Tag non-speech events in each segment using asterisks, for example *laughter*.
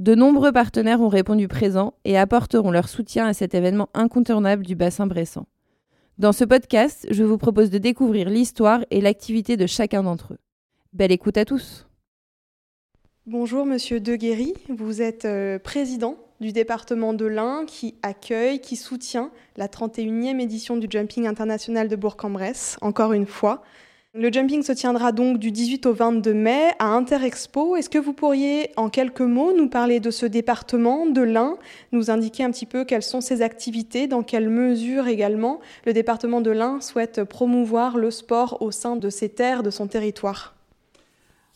de nombreux partenaires ont répondu présents et apporteront leur soutien à cet événement incontournable du bassin bressant. Dans ce podcast, je vous propose de découvrir l'histoire et l'activité de chacun d'entre eux. Belle écoute à tous. Bonjour Monsieur Deguéry, vous êtes euh, président du département de l'Ain qui accueille, qui soutient la 31e édition du Jumping international de Bourg-en-Bresse, encore une fois. Le jumping se tiendra donc du 18 au 22 mai à Interexpo. Est-ce que vous pourriez en quelques mots nous parler de ce département de l'Ain, nous indiquer un petit peu quelles sont ses activités, dans quelle mesure également le département de l'Ain souhaite promouvoir le sport au sein de ses terres, de son territoire?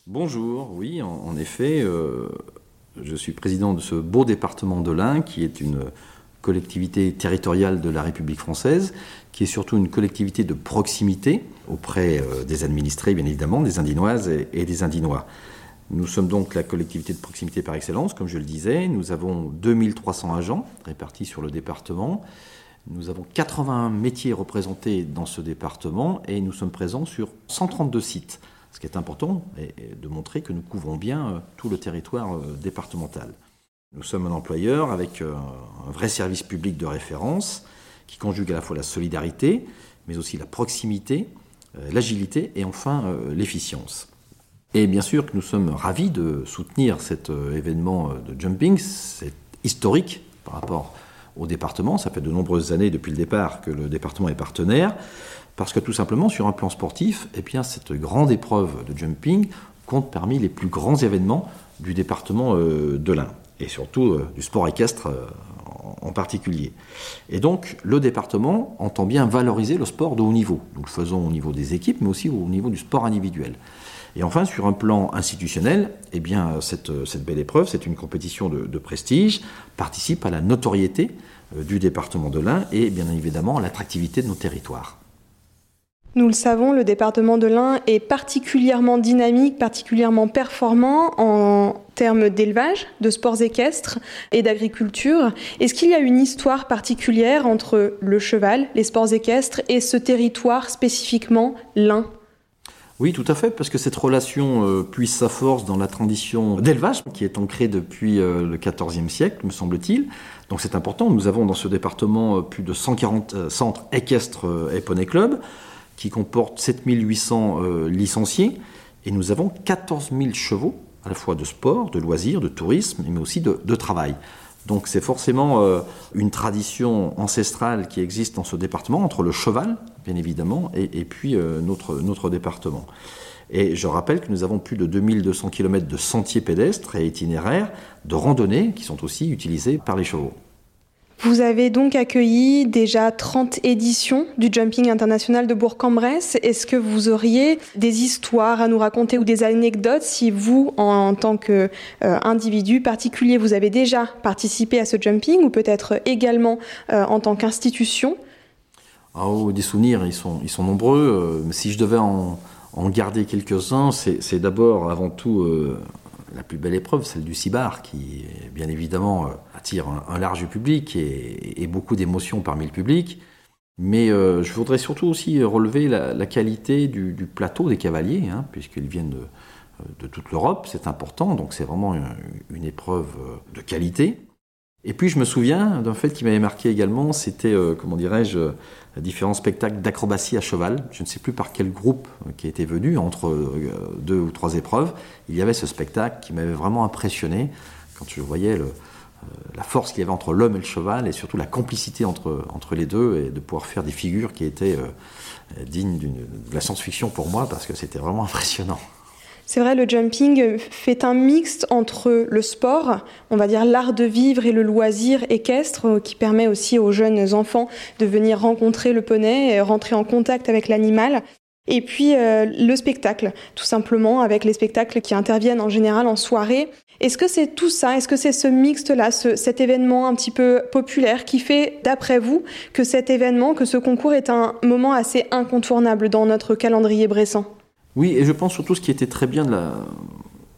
Bonjour, oui, en, effet, euh, je suis président de ce beau département de l'Ain, qui est une collectivité territoriale de la République française, qui est surtout une collectivité de proximité auprès euh, des administrés, bien évidemment, des Indinoises et des Indinois. Nous sommes donc la collectivité de proximité par excellence, comme je le disais. Nous avons 2300 agents répartis sur le département. Nous avons 81 métiers représentés dans ce département et nous sommes présents sur 132 sites. Ce qui est important est de montrer que nous couvrons bien euh, tout le territoire euh, départemental. Nous sommes un employeur avec euh, un vrai service public de référence qui conjugue à la fois la solidarité, mais aussi la proximité, l'agilité et enfin l'efficience. Et bien sûr que nous sommes ravis de soutenir cet événement de jumping, c'est historique par rapport au département. Ça fait de nombreuses années depuis le départ que le département est partenaire. Parce que tout simplement, sur un plan sportif, eh bien, cette grande épreuve de jumping compte parmi les plus grands événements du département euh, de l'Ain, et surtout euh, du sport équestre euh, en particulier. Et donc, le département entend bien valoriser le sport de haut niveau. Nous le faisons au niveau des équipes, mais aussi au niveau du sport individuel. Et enfin, sur un plan institutionnel, eh bien, cette, belle épreuve, c'est une compétition de, de, prestige, participe à la notoriété du département de l'Ain et bien évidemment à l'attractivité de nos territoires. Nous le savons, le département de l'Ain est particulièrement dynamique, particulièrement performant en termes d'élevage, de sports équestres et d'agriculture. Est-ce qu'il y a une histoire particulière entre le cheval, les sports équestres et ce territoire spécifiquement l'Ain? Oui, tout à fait, parce que cette relation euh, puise sa force dans la tradition d'élevage qui est ancrée depuis euh, le XIVe siècle, me semble-t-il. Donc c'est important. Nous avons dans ce département euh, plus de 140 centres équestres et poney club qui comporte 7800 euh, licenciés, et nous avons 14 000 chevaux, à la fois de sport, de loisirs, de tourisme, mais aussi de, travail. Donc c'est forcément euh, une tradition ancestrale qui existe dans ce département, entre le cheval, bien évidemment, et, puis euh, notre, notre département. Et je rappelle que nous avons plus de 2200 km de sentiers pédestres et itinéraires de randonnée qui sont aussi utilisés par les chevaux. Vous avez donc accueilli déjà 30 éditions du Jumping International de Bourg-en-Bresse. Est-ce que vous auriez des histoires à nous raconter ou des anecdotes si vous, en, tant qu'individu euh, particulier, vous avez déjà participé à ce jumping ou peut-être également euh, en tant qu'institution? Ah, oh, Des souvenirs, ils sont, ils sont nombreux. Euh, si je devais en, en garder quelques-uns, c'est d'abord, avant tout, la plus belle épreuve, celle du Cibar, qui bien évidemment euh, attire un, large public et, beaucoup d'émotions parmi le public. Mais euh, je voudrais surtout aussi relever la, qualité du, plateau des cavaliers, hein, puisqu'ils viennent de, toute l'Europe, c'est important, donc c'est vraiment une, épreuve de qualité. Et puis je me souviens d'un fait qui m'avait marqué également, c'était, euh, comment dirais-je, différents spectacles d'acrobatie à cheval. Je ne sais plus par quel groupe qui était venu, entre euh, deux ou trois épreuves. Il y avait ce spectacle qui m'avait vraiment impressionné quand je voyais le, euh, la force qu'il y avait entre l'homme et le cheval et surtout la complicité entre, entre les deux et de pouvoir faire des figures qui étaient dignes de la science-fiction pour moi parce que c'était vraiment *laughs* impressionnant. C'est vrai, le jumping fait un mixte entre le sport, on va dire l'art de vivre et le loisir équestre, euh, qui permet aussi aux jeunes enfants de venir rencontrer le poney et rentrer en contact avec l'animal. Et puis le spectacle, tout simplement, avec les spectacles qui interviennent en général en soirée. Est-ce que c'est tout ça? Est-ce que c'est ce mixte-là, cet événement un petit peu populaire qui fait, d'après vous, que cet événement, que ce concours est un moment assez incontournable dans notre calendrier bressant? Oui, et je pense surtout ce qui était très bien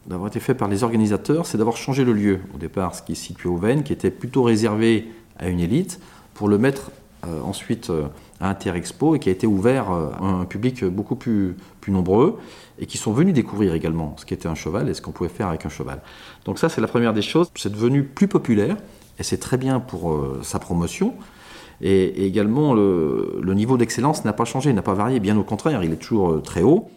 d'avoir été fait par les organisateurs, c'est d'avoir changé le lieu au départ, ce qui est situé au Vennes, qui était plutôt réservé à une élite, pour le mettre euh, ensuite euh, à Interexpo et qui a été ouvert euh, à un public beaucoup plus, nombreux et qui sont venus découvrir également ce qu'était un cheval et ce qu'on pouvait faire avec un cheval. Donc ça, c'est la première des choses. C'est devenu plus populaire et c'est très bien pour sa promotion. Et, également, le, le niveau d'excellence n'a pas changé, n'a pas varié, bien au contraire, il est toujours très haut.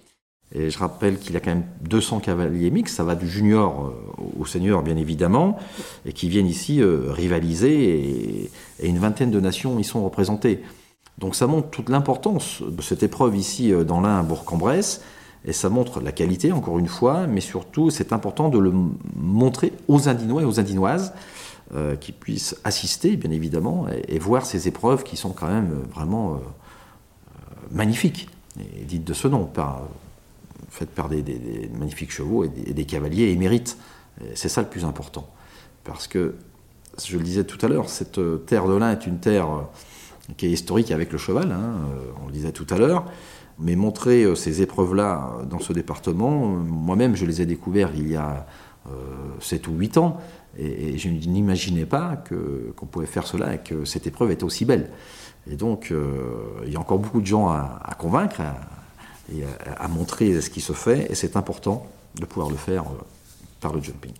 Et je rappelle qu'il a quand même 200 cavaliers mixtes, ça va du junior au senior bien évidemment, et qui viennent ici rivaliser, et, une vingtaine de nations y sont représentées. Donc ça montre toute l'importance de cette épreuve ici euh, dans l'Ain à Bourg-en-Bresse, et ça montre la qualité, encore une fois, mais surtout c'est important de le montrer aux Indinois et aux Indinoises, euh, qui puissent assister, bien évidemment, et, voir ces épreuves qui sont quand même euh, vraiment magnifiques, et dites de ce nom, faites par des, magnifiques chevaux et des, des cavaliers émérites. C'est ça le plus important. Parce que, je le disais tout à l'heure, cette terre de l'Ain est une terre qui est historique avec le cheval, hein, euh, on le disait tout à l'heure. Mais montrer euh, ces épreuves-là dans ce département, moi-même je les ai découvertes il y a 7 euh, ou 8 ans, et, je n'imaginais pas qu'on pouvait faire cela et que cette épreuve était aussi belle. Et donc il y a encore beaucoup de gens à, convaincre et à, montrer ce qui se fait, et c'est important de pouvoir le faire par le jumping.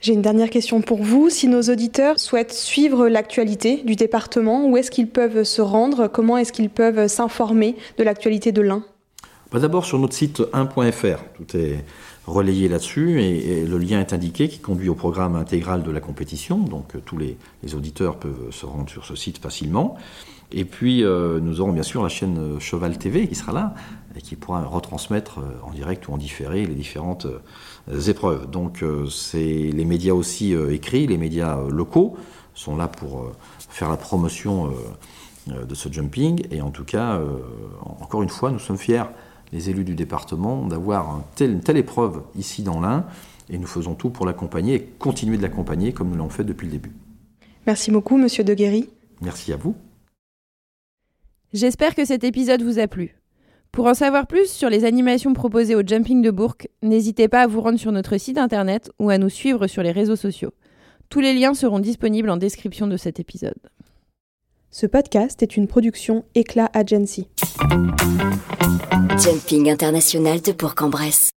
J'ai une dernière question pour vous. Si nos auditeurs souhaitent suivre l'actualité du département, où est-ce qu'ils peuvent se rendre? Comment est-ce qu'ils peuvent s'informer de l'actualité de l'Ain? Bah, D'abord sur notre site 1.fr. Tout est relayé là-dessus et, le lien est indiqué qui conduit au programme intégral de la compétition. Donc euh, tous les, auditeurs peuvent se rendre sur ce site facilement. Et puis euh, nous aurons bien sûr la chaîne euh, Cheval TV qui sera là et qui pourra retransmettre en direct ou en différé les différentes épreuves. Donc c'est les médias aussi écrits, les médias locaux sont là pour faire la promotion de ce jumping. Et en tout cas, encore une fois, nous sommes fiers les élus du département d'avoir une telle épreuve ici dans l'Ain et nous faisons tout pour l'accompagner et continuer de l'accompagner comme nous l'avons fait depuis le début. Merci beaucoup, monsieur Deguerry. Merci à vous. J'espère que cet épisode vous a plu. Pour en savoir plus sur les animations proposées au Jumping de Bourg, n'hésitez pas à vous rendre sur notre site internet ou à nous suivre sur les réseaux sociaux. Tous les liens seront disponibles en description de cet épisode. Ce podcast est une production Éclat Agency. Jumping international de Bourg-en-Bresse.